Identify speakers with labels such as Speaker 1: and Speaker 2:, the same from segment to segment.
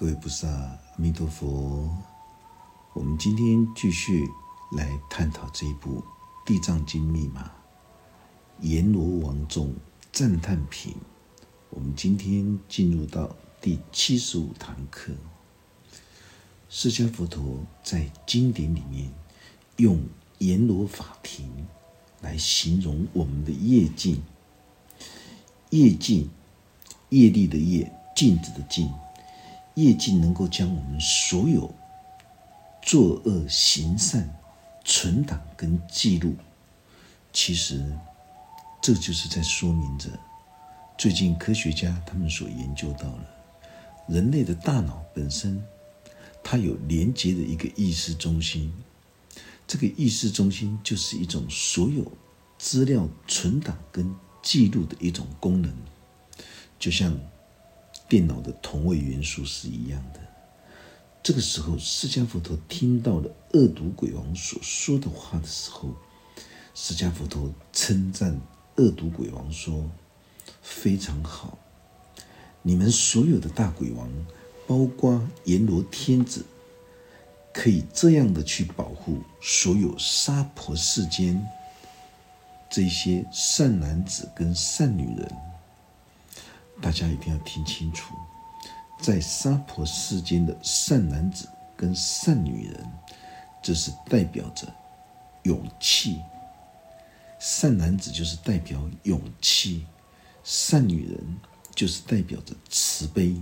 Speaker 1: 各位菩萨，阿弥陀佛。我们今天继续来探讨这一部《地藏经》密码——阎罗王众赞叹品。我们今天进入到第七十五堂课。释迦佛陀在经典里面用阎罗法庭来形容我们的业境。业境，业力的业，镜子的镜，业绩能够将我们所有。作恶行善，存档跟记录，其实这就是在说明着，最近科学家他们所研究到了，人类的大脑本身，它有连接的一个意识中心，这个意识中心就是一种所有资料存档跟记录的一种功能，就像电脑的同位元素是一样的。这个时候，释迦佛陀听到了恶毒鬼王所说的话的时候，释迦佛陀称赞恶毒鬼王说：“非常好，你们所有的大鬼王，包括阎罗天子，可以这样的去保护所有娑婆世间这些善男子跟善女人。大家一定要听清楚。”在娑婆世间的善男子跟善女人，这是代表着勇气。善男子就是代表勇气，善女人就是代表着慈悲。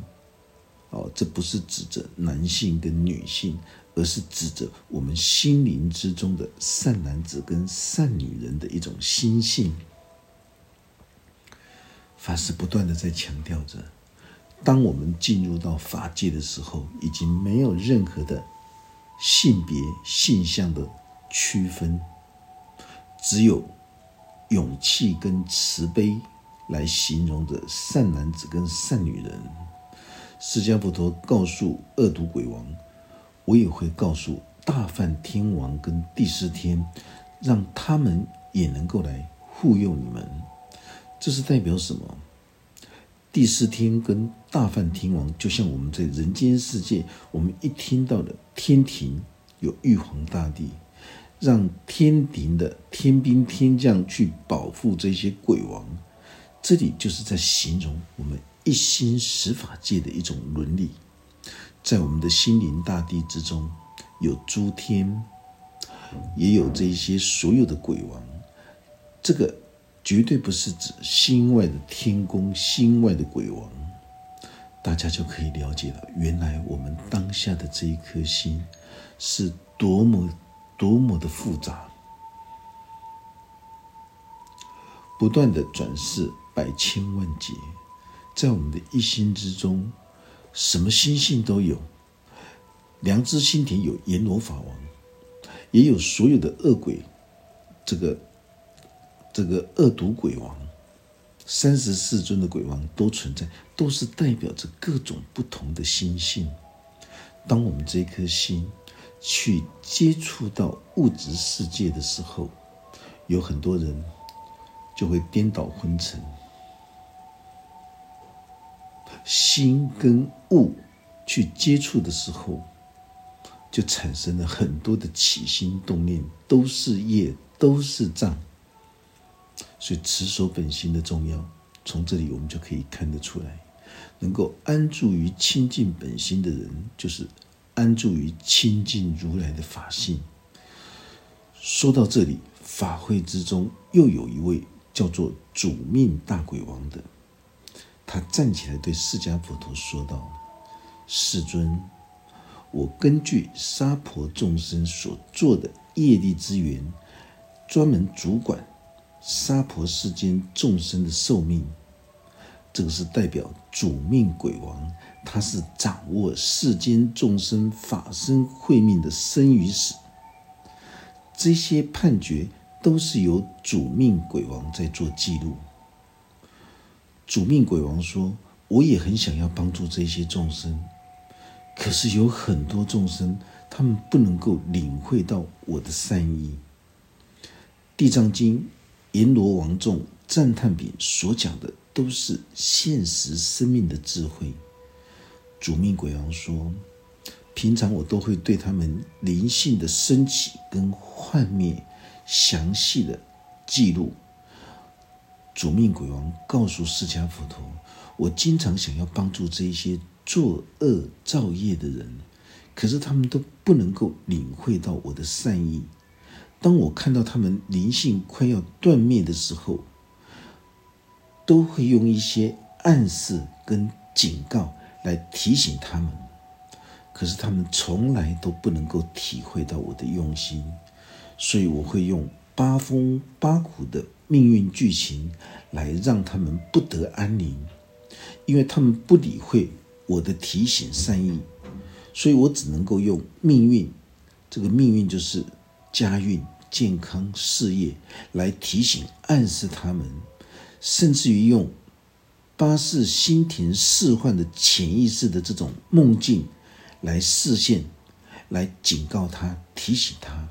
Speaker 1: 哦，这不是指着男性跟女性，而是指着我们心灵之中的善男子跟善女人的一种心性。法师不断的在强调着。当我们进入到法界的时候，已经没有任何的性别、性向的区分，只有勇气跟慈悲来形容着善男子跟善女人。释迦佛陀告诉恶毒鬼王，我也会告诉大梵天王跟第四天，让他们也能够来护佑你们。这是代表什么？第四天跟大梵天王，就像我们在人间世界，我们一听到的天庭有玉皇大帝，让天庭的天兵天将去保护这些鬼王，这里就是在形容我们一心十法界的一种伦理。在我们的心灵大地之中，有诸天，也有这些所有的鬼王，这个。绝对不是指心外的天宫、心外的鬼王，大家就可以了解了。原来我们当下的这一颗心，是多么多么的复杂，不断的转世百千万劫，在我们的一心之中，什么心性都有。良知心田有阎罗法王，也有所有的恶鬼，这个。这个恶毒鬼王，三十四尊的鬼王都存在，都是代表着各种不同的心性。当我们这颗心去接触到物质世界的时候，有很多人就会颠倒昏沉。心跟物去接触的时候，就产生了很多的起心动念，都是业，都是障。所以持守本心的重要，从这里我们就可以看得出来。能够安住于清净本心的人，就是安住于清净如来的法性。说到这里，法会之中又有一位叫做主命大鬼王的，他站起来对释迦佛陀说道：“世尊，我根据沙婆众生所做的业力之源，专门主管。”沙婆世间众生的寿命，这个是代表主命鬼王，他是掌握世间众生法身慧命的生与死。这些判决都是由主命鬼王在做记录。主命鬼王说：“我也很想要帮助这些众生，可是有很多众生，他们不能够领会到我的善意。”《地藏经》。阎罗王众赞叹品所讲的都是现实生命的智慧，主命鬼王说：“平常我都会对他们灵性的升起跟幻灭详细的记录。”主命鬼王告诉释迦佛陀：“我经常想要帮助这一些作恶造业的人，可是他们都不能够领会到我的善意。当我看到他们灵性快要断灭的时候，都会用一些暗示跟警告。”来提醒他们，可是他们从来都不能够体会到我的用心，所以我会用八风八苦的命运剧情来让他们不得安宁，因为他们不理会我的提醒善意，所以我只能够用命运，这个命运就是家运、健康、事业来提醒、暗示他们，甚至于用。八是心田释幻的潜意识的这种梦境来视线，来警告他、提醒他。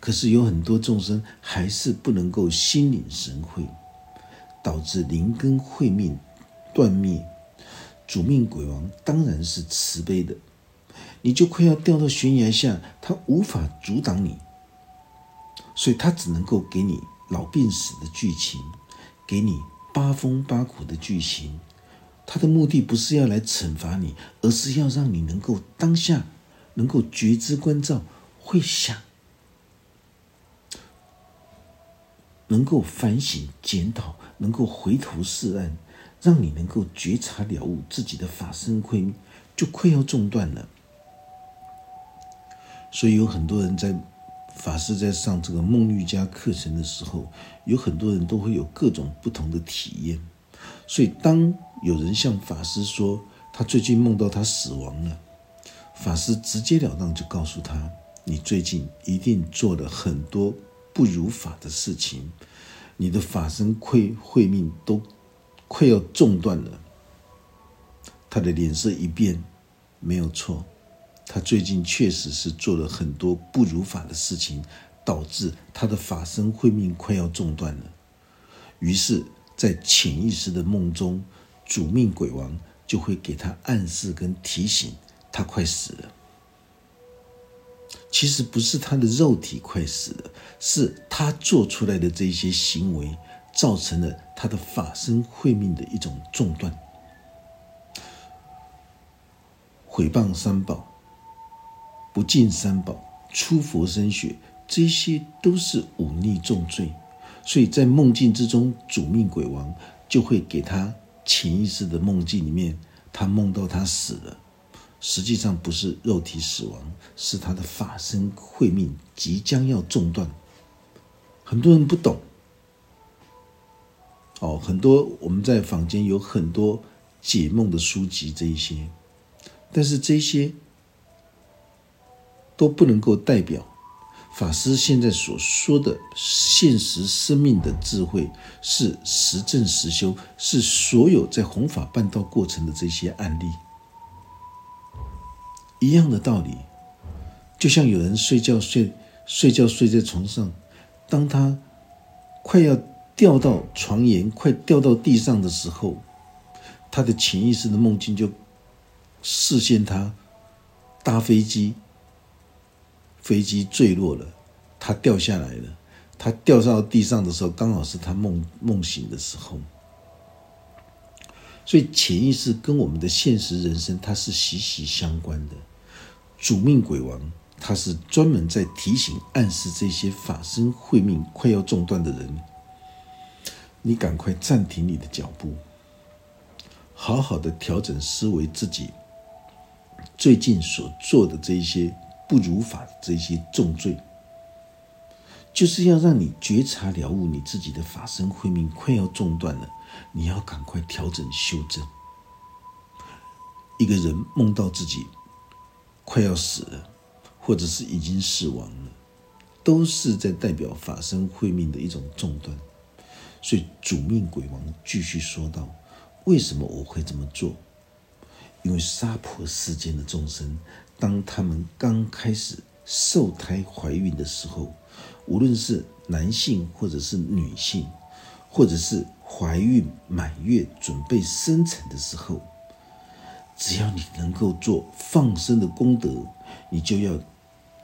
Speaker 1: 可是有很多众生还是不能够心领神会，导致灵根慧命断灭。主命鬼王当然是慈悲的，你就快要掉到悬崖下，他无法阻挡你，所以他只能够给你老病死的剧情，给你。八风八苦的剧情，他的目的不是要来惩罚你，而是要让你能够当下能够觉知关照，会想，能够反省检讨，能够回头是岸，让你能够觉察了悟自己的法身慧就快要中断了。所以有很多人在。法师在上这个梦瑜伽课程的时候，有很多人都会有各种不同的体验。所以，当有人向法师说他最近梦到他死亡了，法师直截了当就告诉他：“你最近一定做了很多不如法的事情，你的法身会慧命都快要中断了。”他的脸色一变，没有错。他最近确实是做了很多不如法的事情，导致他的法身慧命快要中断了。于是，在潜意识的梦中，主命鬼王就会给他暗示跟提醒，他快死了。其实不是他的肉体快死了，是他做出来的这些行为，造成了他的法身慧命的一种中断。毁谤三宝。不敬三宝、出佛身血，这些都是忤逆重罪，所以在梦境之中，主命鬼王就会给他潜意识的梦境里面，他梦到他死了，实际上不是肉体死亡，是他的法身慧命即将要中断。很多人不懂，哦，很多我们在坊间有很多解梦的书籍，这一些，但是这些。都不能够代表法师现在所说的现实生命的智慧，是实证实修，是所有在弘法办道过程的这些案例一样的道理。就像有人睡觉睡睡觉睡在床上，当他快要掉到床沿、快掉到地上的时候，他的潜意识的梦境就视线他搭飞机。飞机坠落了，他掉下来了。他掉到地上的时候，刚好是他梦梦醒的时候。所以潜意识跟我们的现实人生，它是息息相关的。主命鬼王，他是专门在提醒、暗示这些法身慧命快要中断的人，你赶快暂停你的脚步，好好的调整思维，自己最近所做的这一些。不如法这些重罪，就是要让你觉察了悟你自己的法身慧命快要中断了，你要赶快调整修正。一个人梦到自己快要死了，或者是已经死亡了，都是在代表法身慧命的一种中断。所以主命鬼王继续说道：“为什么我会这么做？因为杀婆世间的众生。”当他们刚开始受胎怀孕的时候，无论是男性或者是女性，或者是怀孕满月准备生产的时候，只要你能够做放生的功德，你就要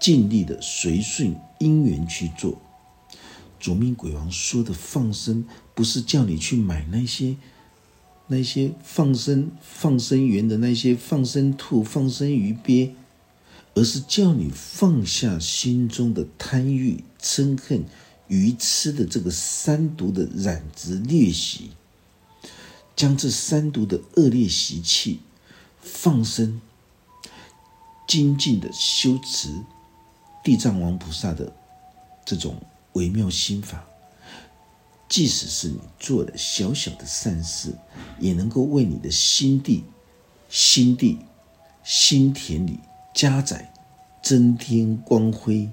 Speaker 1: 尽力的随顺因缘去做。左命鬼王说的放生，不是叫你去买那些那些放生放生园的那些放生兔、放生鱼鳖，而是叫你放下心中的贪欲、嗔恨、愚痴的这个三毒的染执劣习，将这三毒的恶劣习气放生，精进的修持地藏王菩萨的这种。微妙心法，即使是你做的小小的善事，也能够为你的心地、心地、心田里加载、增添光辉。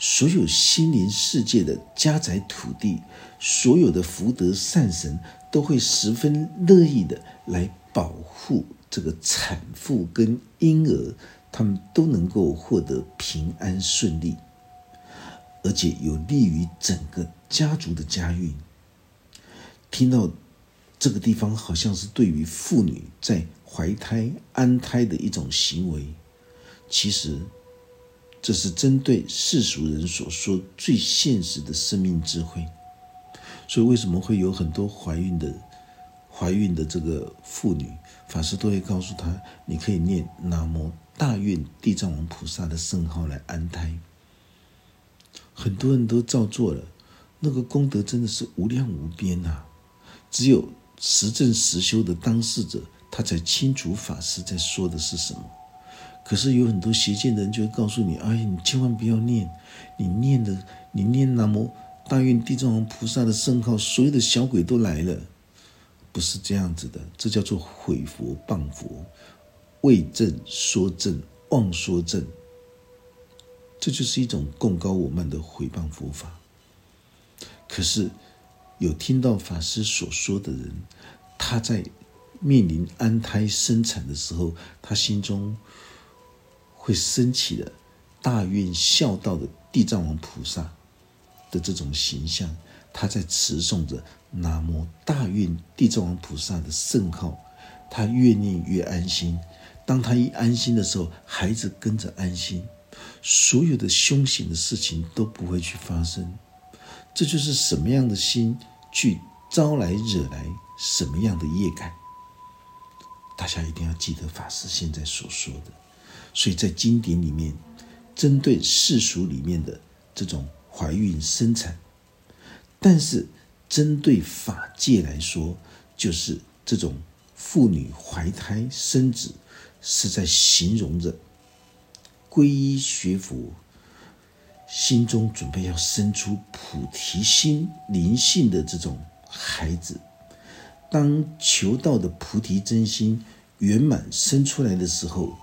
Speaker 1: 所有心灵世界的加载土地，所有的福德善神都会十分乐意的来保护这个产妇跟婴儿，他们都能够获得平安顺利。而且有利于整个家族的家运。听到这个地方，好像是对于妇女在怀胎安胎的一种行为。其实，这是针对世俗人所说最现实的生命智慧。所以，为什么会有很多怀孕的、怀孕的这个妇女，法师都会告诉她：你可以念南无大愿地藏王菩萨的圣号来安胎。很多人都照做了，那个功德真的是无量无边呐！只有实证实修的当事者，他才清楚法师在说的是什么。可是有很多邪见的人就会告诉你：“哎，你千万不要念，你念的，你念南无大愿地藏王菩萨的圣号，所有的小鬼都来了。”不是这样子的，这叫做毁佛谤佛，为正说正，妄说正。这就是一种供高我慢的毁谤佛法。可是，有听到法师所说的人，他在面临安胎生产的时候，他心中会升起的大愿孝道的地藏王菩萨的这种形象。他在持诵着南无大愿地藏王菩萨的圣号，他越念越安心。当他一安心的时候，孩子跟着安心。所有的凶险的事情都不会去发生，这就是什么样的心去招来惹来什么样的业感。大家一定要记得法师现在所说的。所以在经典里面，针对世俗里面的这种怀孕生产，但是针对法界来说，就是这种妇女怀胎生子，是在形容着。皈依学佛，心中准备要生出菩提心、灵性的这种孩子。当求道的菩提真心圆满生出来的时候，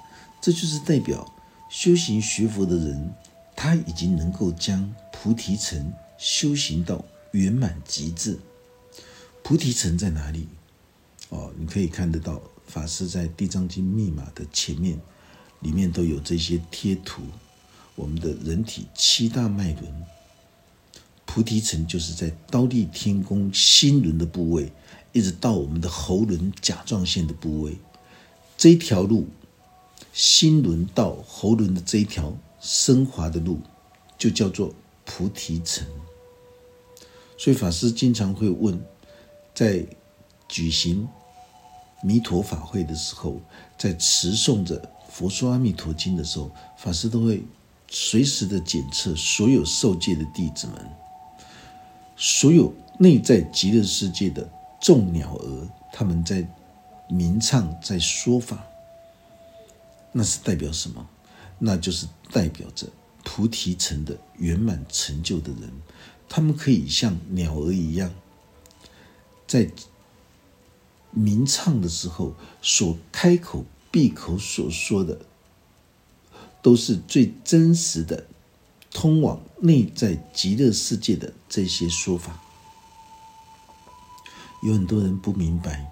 Speaker 1: 这就是代表修行学佛的人，他已经能够将菩提城修行到圆满极致。菩提城在哪里？哦，你可以看得到，法师在《地藏经》密码的前面。里面都有这些贴图，我们的人体七大脉轮，菩提层就是在刀立天宫心轮的部位，一直到我们的喉轮甲状腺的部位，这一条路，心轮到喉轮的这一条升华的路，就叫做菩提城。所以法师经常会问，在举行弥陀法会的时候，在持诵着。佛说《阿弥陀经》的时候，法师都会随时的检测所有受戒的弟子们，所有内在极乐世界的众鸟儿，他们在鸣唱，在说法，那是代表什么？那就是代表着菩提城的圆满成就的人，他们可以像鸟儿一样，在鸣唱的时候所开口。闭口所说的，都是最真实的，通往内在极乐世界的这些说法。有很多人不明白，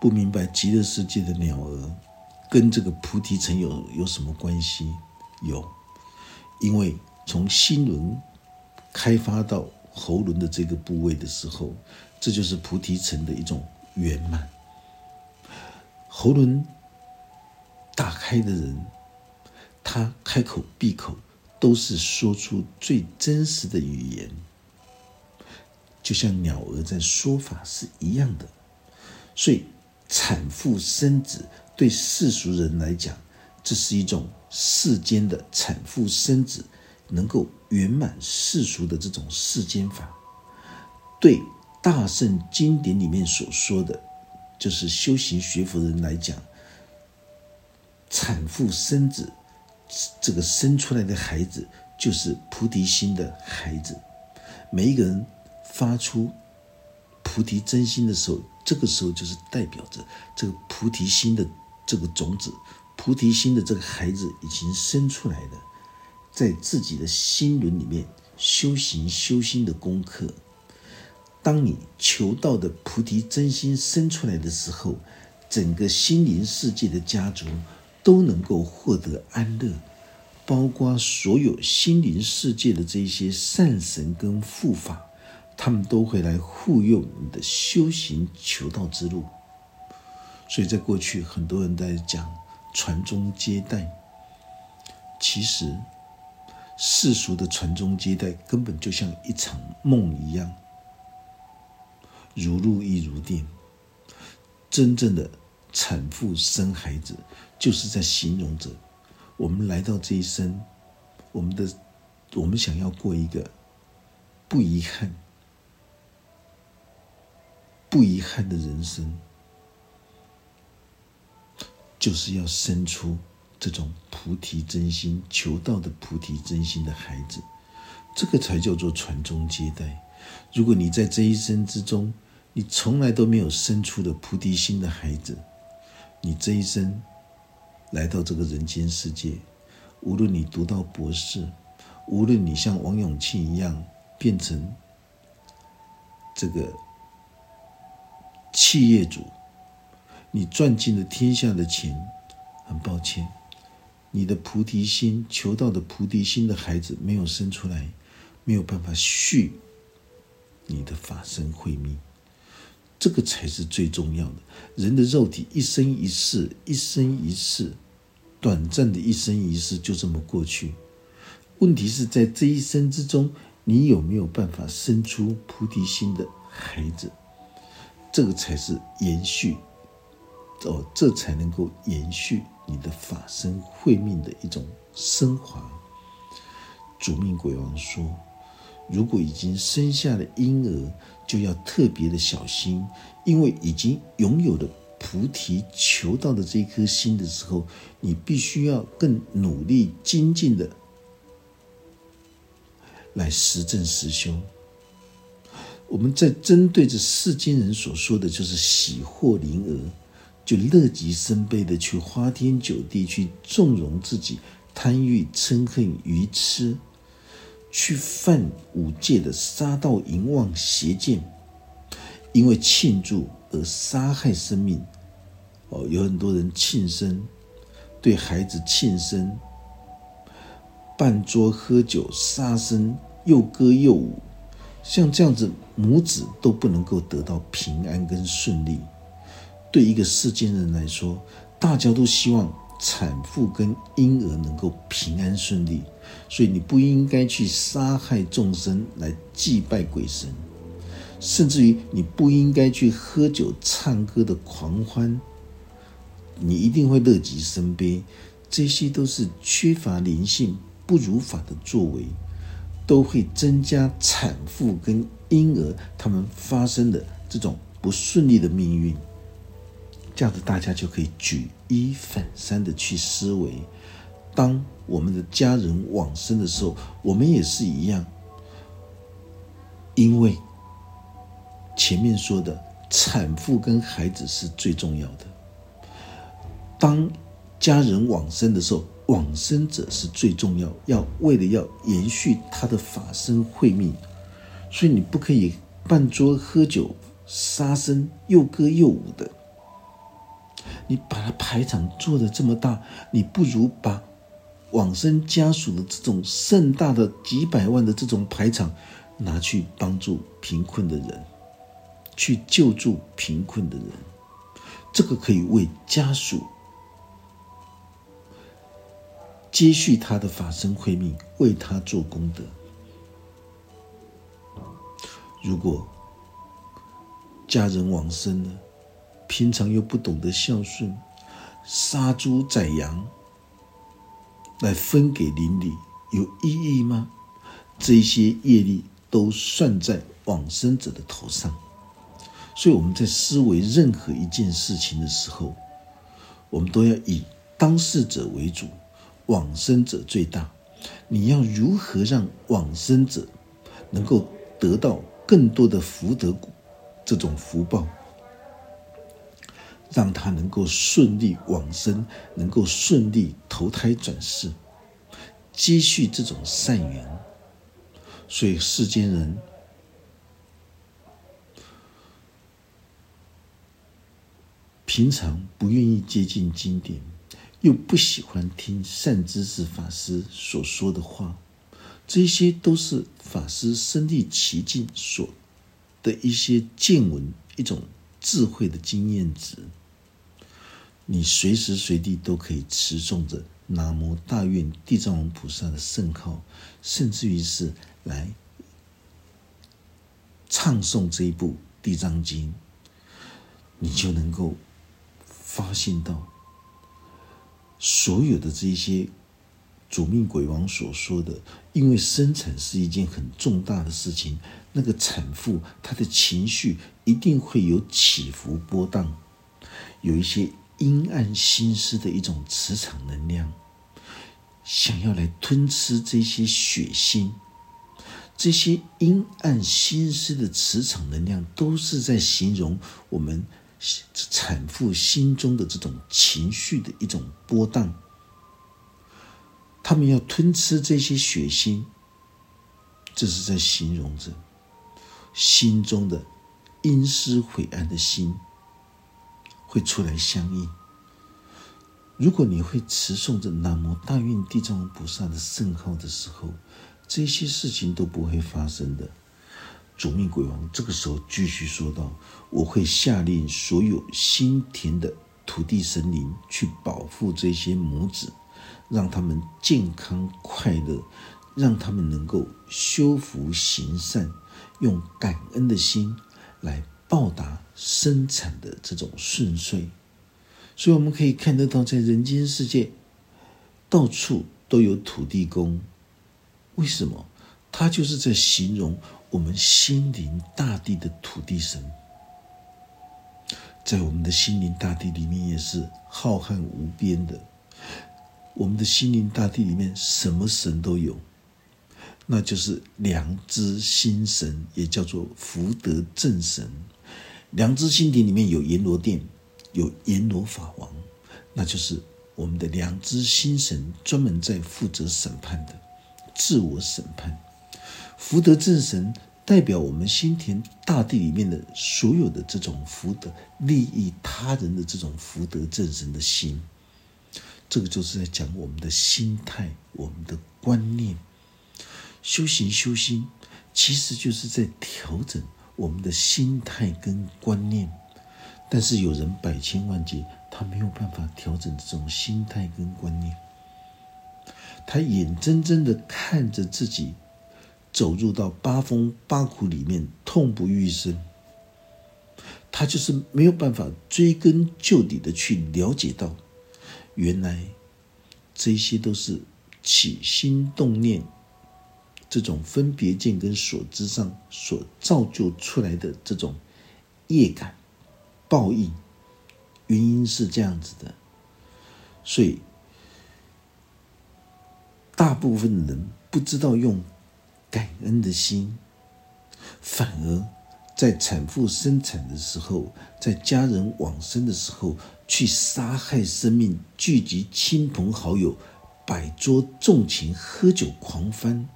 Speaker 1: 不明白极乐世界的鸟儿跟这个菩提城有有什么关系？有，因为从心轮开发到喉轮的这个部位的时候，这就是菩提城的一种圆满。喉轮打开的人，他开口闭口都是说出最真实的语言，就像鸟儿在说法是一样的。所以，产妇生子对世俗人来讲，这是一种世间的产妇生子能够圆满世俗的这种世间法。对大圣经典里面所说的，就是修行学佛人来讲，产妇生子，这个生出来的孩子就是菩提心的孩子。每一个人发出菩提真心的时候。这个时候就是代表着这个菩提心的这个种子，菩提心的这个孩子已经生出来了，在自己的心轮里面修行修心的功课。当你求道的菩提真心生出来的时候，整个心灵世界的家族都能够获得安乐，包括所有心灵世界的这些善神跟护法。他们都会来护佑你的修行求道之路，所以在过去很多人在讲传宗接代，其实世俗的传宗接代根本就像一场梦一样，如露亦如电。真正的产妇生孩子，就是在形容着我们来到这一生，我们的我们想要过一个不遗憾。不遗憾的人生，就是要生出这种菩提真心、求道的菩提真心的孩子，这个才叫做传宗接代。如果你在这一生之中，你从来都没有生出的菩提心的孩子，你这一生来到这个人间世界，无论你读到博士，无论你像王永庆一样变成这个。企业主，你赚尽了天下的钱，很抱歉，你的菩提心求道的菩提心的孩子没有生出来，没有办法续你的法身慧命，这个才是最重要的。人的肉体一生一世，一生一世，短暂的一生一世就这么过去。问题是在这一生之中，你有没有办法生出菩提心的孩子？这个才是延续，哦，这才能够延续你的法身慧命的一种升华。主命鬼王说：“如果已经生下了婴儿，就要特别的小心，因为已经拥有了菩提求道的这一颗心的时候，你必须要更努力精进的来实证实修。”我们在针对着世间人所说的就是喜获麟儿，就乐极生悲的去花天酒地，去纵容自己贪欲嗔恨愚痴，去犯五戒的杀盗淫妄邪见，因为庆祝而杀害生命。哦，有很多人庆生，对孩子庆生，办桌喝酒杀生，又歌又舞。像这样子，母子都不能够得到平安跟顺利。对一个世间人来说，大家都希望产妇跟婴儿能够平安顺利，所以你不应该去杀害众生来祭拜鬼神，甚至于你不应该去喝酒唱歌的狂欢，你一定会乐极生悲。这些都是缺乏灵性、不如法的作为。都会增加产妇跟婴儿他们发生的这种不顺利的命运，这样子大家就可以举一反三的去思维。当我们的家人往生的时候，我们也是一样，因为前面说的产妇跟孩子是最重要的。当家人往生的时候。往生者是最重要，要为了要延续他的法身慧命，所以你不可以办桌喝酒、杀生、又歌又舞的。你把他排场做的这么大，你不如把往生家属的这种盛大的几百万的这种排场拿去帮助贫困的人，去救助贫困的人。这个可以为家属接续他的法身慧命，为他做功德。如果家人往生了，平常又不懂得孝顺，杀猪宰羊来分给邻里，有意义吗？这些业力都算在往生者的头上。所以我们在思维任何一件事情的时候，我们都要以当事者为主，往生者最大。你要如何让往生者能够得到？更多的福德，这种福报，让他能够顺利往生，能够顺利投胎转世，接续这种善缘。所以世间人平常不愿意接近经典，又不喜欢听善知识法师所说的话。这些都是法师身历其境所的一些见闻，一种智慧的经验值。你随时随地都可以持诵着南无大愿地藏王菩萨的圣号，甚至于是来唱诵这一部《地藏经》，你就能够发现到所有的这些。主命鬼王所说的，因为生产是一件很重大的事情，那个产妇她的情绪一定会有起伏波荡，有一些阴暗心思的一种磁场能量，想要来吞吃这些血腥，这些阴暗心思的磁场能量，都是在形容我们产妇心中的这种情绪的一种波荡。他们要吞吃这些血腥，这是在形容着心中的阴湿晦暗的心会出来相应。如果你会持诵着南无大愿地藏王菩萨的圣号的时候，这些事情都不会发生的。主命鬼王这个时候继续说道：“我会下令所有新田的土地神灵去保护这些母子。”让他们健康快乐，让他们能够修福行善，用感恩的心来报答生产的这种顺遂。所以我们可以看得到，在人间世界，到处都有土地公。为什么？他就是在形容我们心灵大地的土地神。在我们的心灵大地里面，也是浩瀚无边的。我们的心灵大地里面，什么神都有，那就是良知心神，也叫做福德正神。良知心田里面有阎罗殿，有阎罗法王，那就是我们的良知心神，专门在负责审判的，自我审判。福德正神代表我们心田大地里面的所有的这种福德，利益他人的这种福德正神的心。这个就是在讲我们的心态，我们的观念。修行修心，其实就是在调整我们的心态跟观念。但是有人百千万劫，他没有办法调整这种心态跟观念。他眼睁睁的看着自己走入到八风八苦里面，痛不欲生。他就是没有办法追根究底的去了解到。原来，这些都是起心动念这种分别见跟所知上所造就出来的这种业感报应，原因是这样子的，所以大部分人不知道用感恩的心，反而。在产妇生产的时候，在家人往生的时候，去杀害生命，聚集亲朋好友，摆桌纵情喝酒狂欢，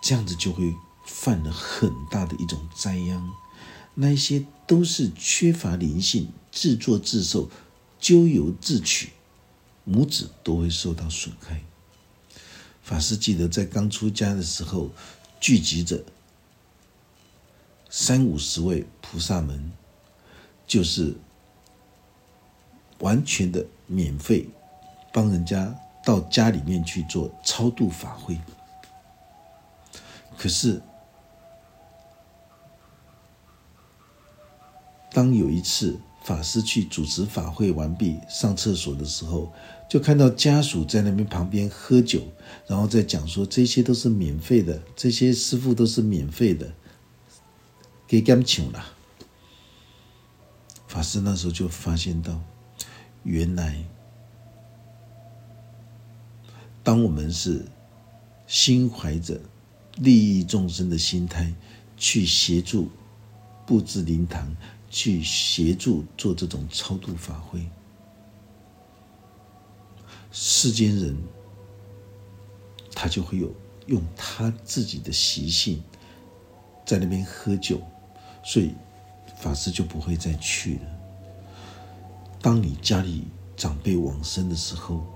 Speaker 1: 这样子就会犯了很大的一种灾殃。那些都是缺乏灵性，自作自受，咎由自取，母子都会受到损害。法师记得在刚出家的时候，聚集着。三五十位菩萨们，就是完全的免费，帮人家到家里面去做超度法会。可是，当有一次法师去主持法会完毕上厕所的时候，就看到家属在那边旁边喝酒，然后再讲说这些都是免费的，这些师傅都是免费的，给干请了。法师那时候就发现到，原来当我们是心怀着利益众生的心态去协助布置灵堂，去协助做这种超度法会，世间人他就会有用他自己的习性在那边喝酒，所以。法师就不会再去了。当你家里长辈往生的时候，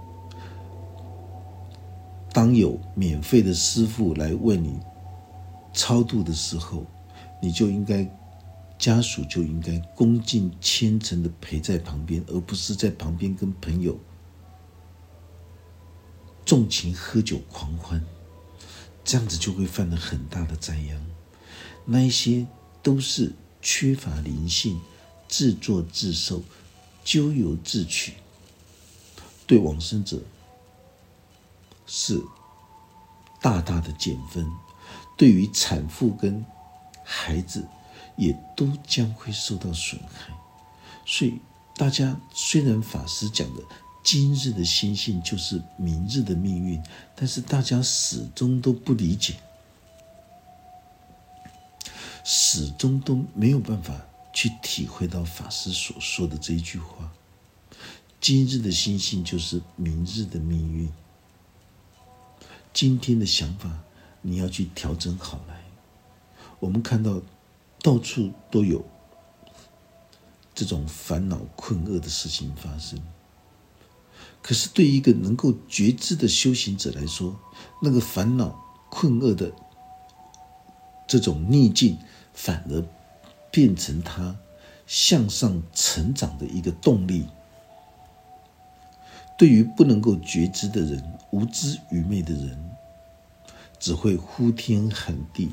Speaker 1: 当有免费的师傅来为你超度的时候，你就应该家属就应该恭敬虔诚的陪在旁边，而不是在旁边跟朋友纵情喝酒狂欢，这样子就会犯了很大的灾殃。那一些都是。缺乏灵性，自作自受，咎由自取，对往生者是大大的减分，对于产妇跟孩子也都将会受到损害。所以，大家虽然法师讲的今日的心性就是明日的命运，但是大家始终都不理解。始终都没有办法去体会到法师所说的这一句话：“今日的心性就是明日的命运。”今天的想法你要去调整好来。我们看到到处都有这种烦恼困厄的事情发生，可是对一个能够觉知的修行者来说，那个烦恼困厄的这种逆境。反而变成他向上成长的一个动力。对于不能够觉知的人、无知愚昧的人，只会呼天喊地。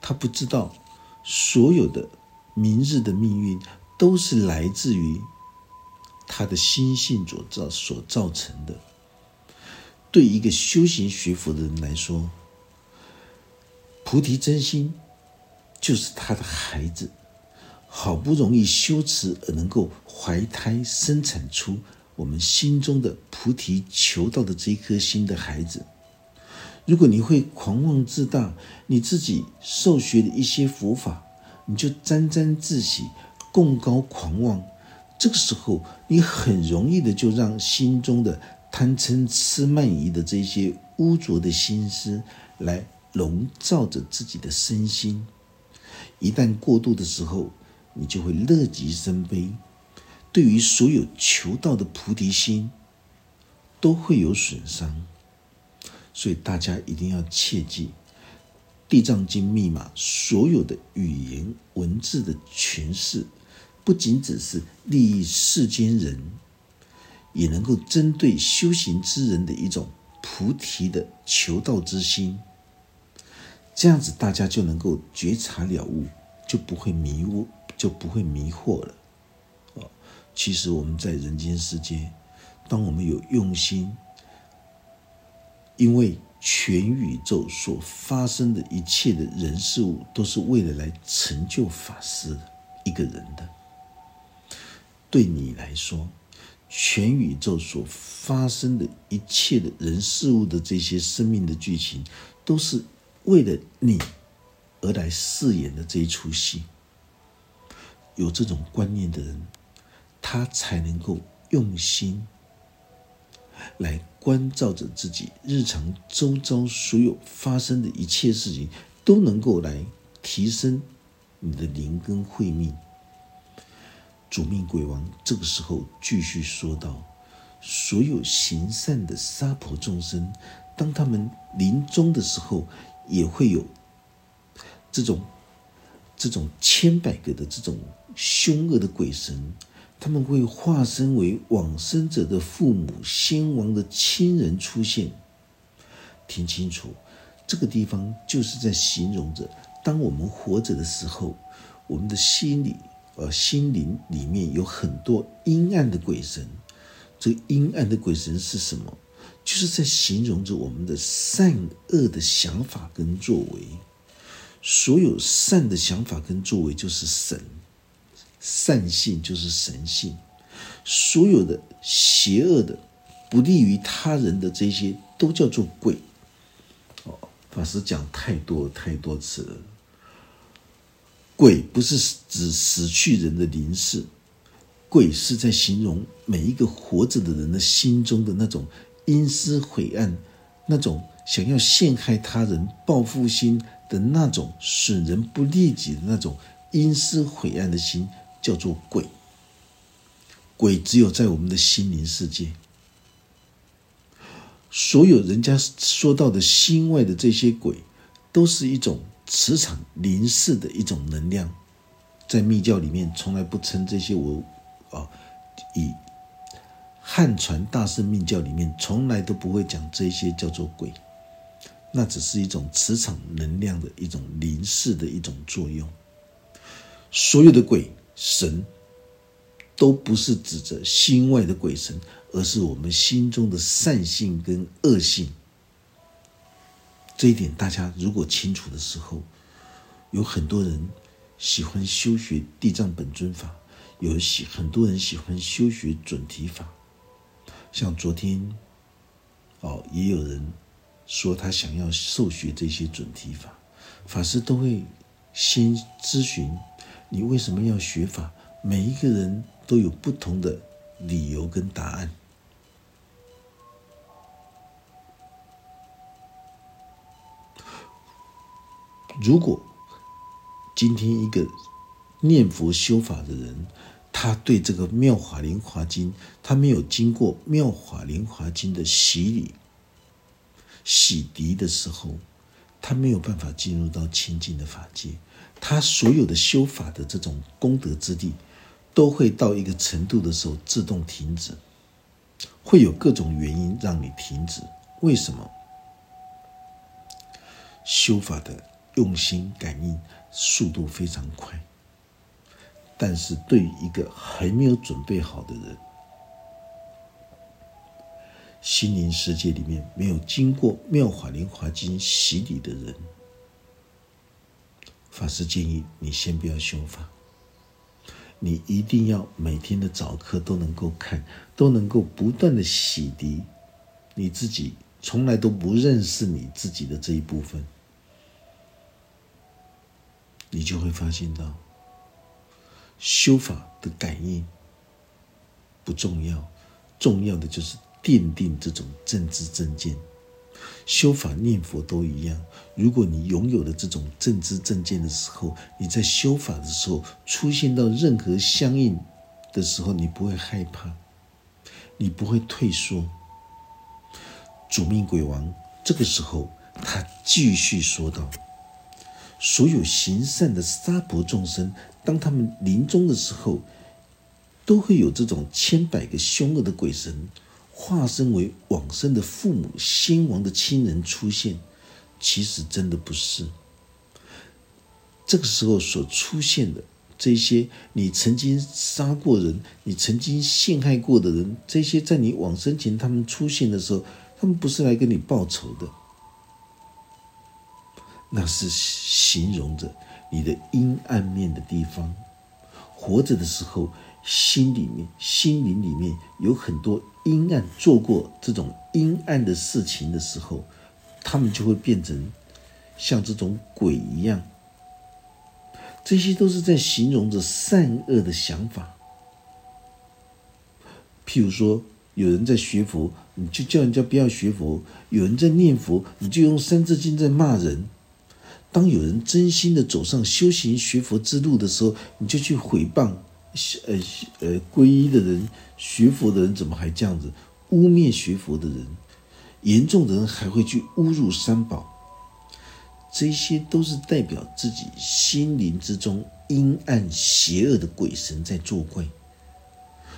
Speaker 1: 他不知道所有的明日的命运都是来自于他的心性所造所造成的。对一个修行学佛的人来说，菩提真心。就是他的孩子，好不容易修持而能够怀胎生产出我们心中的菩提求道的这一颗心的孩子。如果你会狂妄自大，你自己受学的一些佛法，你就沾沾自喜、共高狂妄，这个时候你很容易的就让心中的贪嗔痴慢疑的这些污浊的心思来笼罩着自己的身心。一旦过度的时候，你就会乐极生悲，对于所有求道的菩提心都会有损伤。所以大家一定要切记，《地藏经》密码所有的语言文字的诠释，不仅只是利益世间人，也能够针对修行之人的一种菩提的求道之心。这样子，大家就能够觉察了悟，就不会迷雾，就不会迷惑了。其实我们在人间世界，当我们有用心，因为全宇宙所发生的一切的人事物，都是为了来成就法师一个人的。对你来说，全宇宙所发生的一切的人事物的这些生命的剧情，都是。为了你而来饰演的这一出戏，有这种观念的人，他才能够用心来关照着自己日常周遭所有发生的一切事情，都能够来提升你的灵根慧命。主命鬼王这个时候继续说道：“所有行善的沙婆众生，当他们临终的时候。”也会有这种、这种千百个的这种凶恶的鬼神，他们会化身为往生者的父母、先王的亲人出现。听清楚，这个地方就是在形容着，当我们活着的时候，我们的心里、呃，心灵里面有很多阴暗的鬼神。这阴暗的鬼神是什么？就是在形容着我们的善恶的想法跟作为。所有善的想法跟作为就是神，善性就是神性。所有的邪恶的、不利于他人的这些，都叫做鬼。哦，法师讲太多太多次了。鬼不是指死去人的灵视。鬼是在形容每一个活着的人的心中的那种阴私晦暗，那种想要陷害他人、报复心的那种损人不利己的那种阴私晦暗的心，叫做鬼。鬼只有在我们的心灵世界，所有人家说到的心外的这些鬼，都是一种磁场灵视的一种能量，在密教里面从来不称这些我。啊，以汉传大圣密教里面从来都不会讲这些叫做鬼，那只是一种磁场能量的一种灵视的一种作用。所有的鬼神都不是指着心外的鬼神，而是我们心中的善性跟恶性。这一点大家如果清楚的时候，有很多人喜欢修学地藏本尊法。有喜很多人喜欢修学准提法，像昨天，哦，也有人说他想要受学这些准提法，法师都会先咨询你为什么要学法，每一个人都有不同的理由跟答案。如果今天一个念佛修法的人，他对这个《妙法莲华经》，他没有经过《妙法莲华经》的洗礼、洗涤的时候，他没有办法进入到清净的法界。他所有的修法的这种功德之地，都会到一个程度的时候自动停止，会有各种原因让你停止。为什么？修法的用心感应速度非常快。但是对于一个还没有准备好的人，心灵世界里面没有经过妙法莲华经洗礼的人，法师建议你先不要修法，你一定要每天的早课都能够看，都能够不断的洗涤你自己从来都不认识你自己的这一部分，你就会发现到。修法的感应不重要，重要的就是奠定这种正知正见。修法念佛都一样，如果你拥有了这种正知正见的时候，你在修法的时候出现到任何相应的时候，你不会害怕，你不会退缩。主命鬼王这个时候，他继续说道：“所有行善的沙婆众生。”当他们临终的时候，都会有这种千百个凶恶的鬼神化身为往生的父母、先亡的亲人出现。其实真的不是。这个时候所出现的这些你曾经杀过人、你曾经陷害过的人，这些在你往生前他们出现的时候，他们不是来跟你报仇的，那是形容着。你的阴暗面的地方，活着的时候，心里面、心灵里面有很多阴暗，做过这种阴暗的事情的时候，他们就会变成像这种鬼一样。这些都是在形容着善恶的想法。譬如说，有人在学佛，你就叫人家不要学佛；有人在念佛，你就用三字经在骂人。当有人真心的走上修行学佛之路的时候，你就去诽谤，呃呃，皈依的人、学佛的人怎么还这样子污蔑学佛的人？严重的人还会去侮辱三宝，这些都是代表自己心灵之中阴暗邪恶的鬼神在作怪。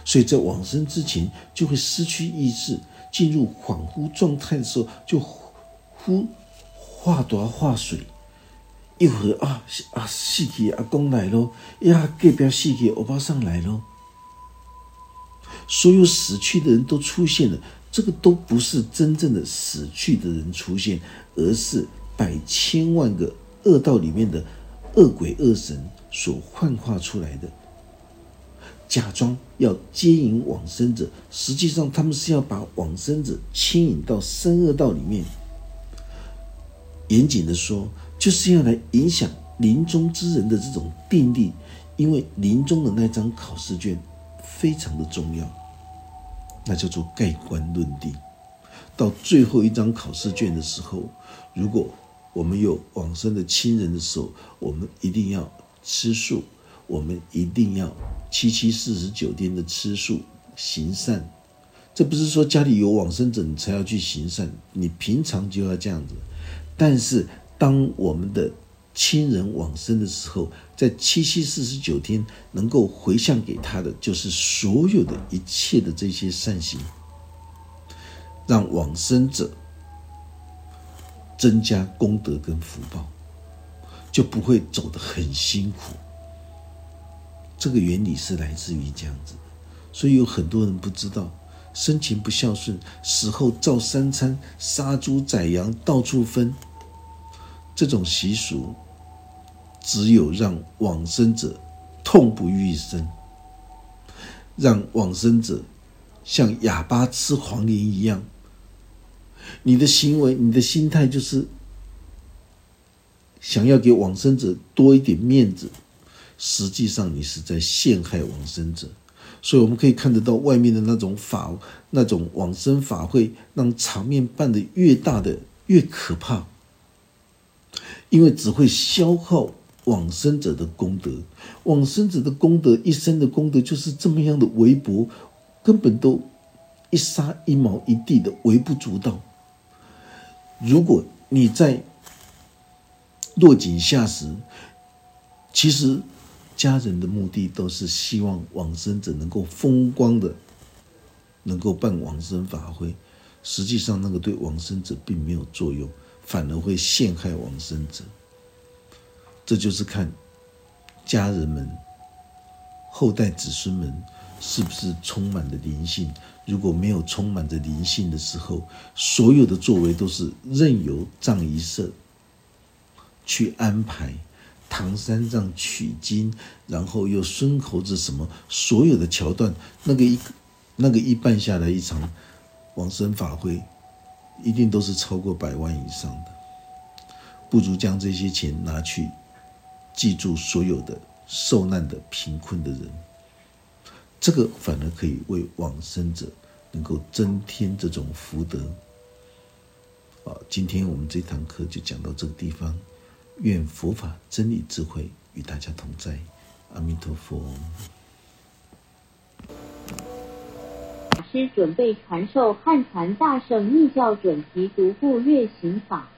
Speaker 1: 所以在往生之前就会失去意识，进入恍惚状态的时候，就忽化多化水，一会儿啊啊，死去阿公来咯，呀，隔壁死去欧巴桑来咯，所有死去的人都出现了，这个都不是真正的死去的人出现，而是百千万个恶道里面的恶鬼恶神所幻化出来的。假装要接引往生者，实际上他们是要把往生者牵引到深恶道里面。严谨的说，就是要来影响临终之人的这种定力，因为临终的那张考试卷非常的重要，那叫做盖棺论定。到最后一张考试卷的时候，如果我们有往生的亲人的时候，我们一定要吃素，我们一定要。七七四十九天的吃素行善，这不是说家里有往生者你才要去行善，你平常就要这样子。但是当我们的亲人往生的时候，在七七四十九天能够回向给他的，就是所有的一切的这些善行，让往生者增加功德跟福报，就不会走得很辛苦。这个原理是来自于这样子，所以有很多人不知道，生前不孝顺，死后造三餐，杀猪宰羊，到处分。这种习俗，只有让往生者痛不欲生，让往生者像哑巴吃黄连一样。你的行为，你的心态，就是想要给往生者多一点面子。实际上，你是在陷害往生者，所以我们可以看得到外面的那种法、那种往生法会，让场面办得越大的越可怕，因为只会消耗往生者的功德。往生者的功德，一生的功德就是这么样的微薄，根本都一沙一毛一地的微不足道。如果你在落井下石，其实。家人的目的都是希望往生者能够风光的，能够办往生法会。实际上，那个对往生者并没有作用，反而会陷害往生者。这就是看家人们、后代子孙们是不是充满着灵性。如果没有充满着灵性的时候，所有的作为都是任由藏仪社去安排。唐三藏取经，然后又孙猴子什么，所有的桥段，那个一那个一办下来一场往生法会，一定都是超过百万以上的。不如将这些钱拿去记住所有的受难的贫困的人，这个反而可以为往生者能够增添这种福德。好，今天我们这堂课就讲到这个地方。愿佛法真理智慧与大家同在，阿弥陀佛。
Speaker 2: 师准备传授汉传大圣密教准提独步月行法。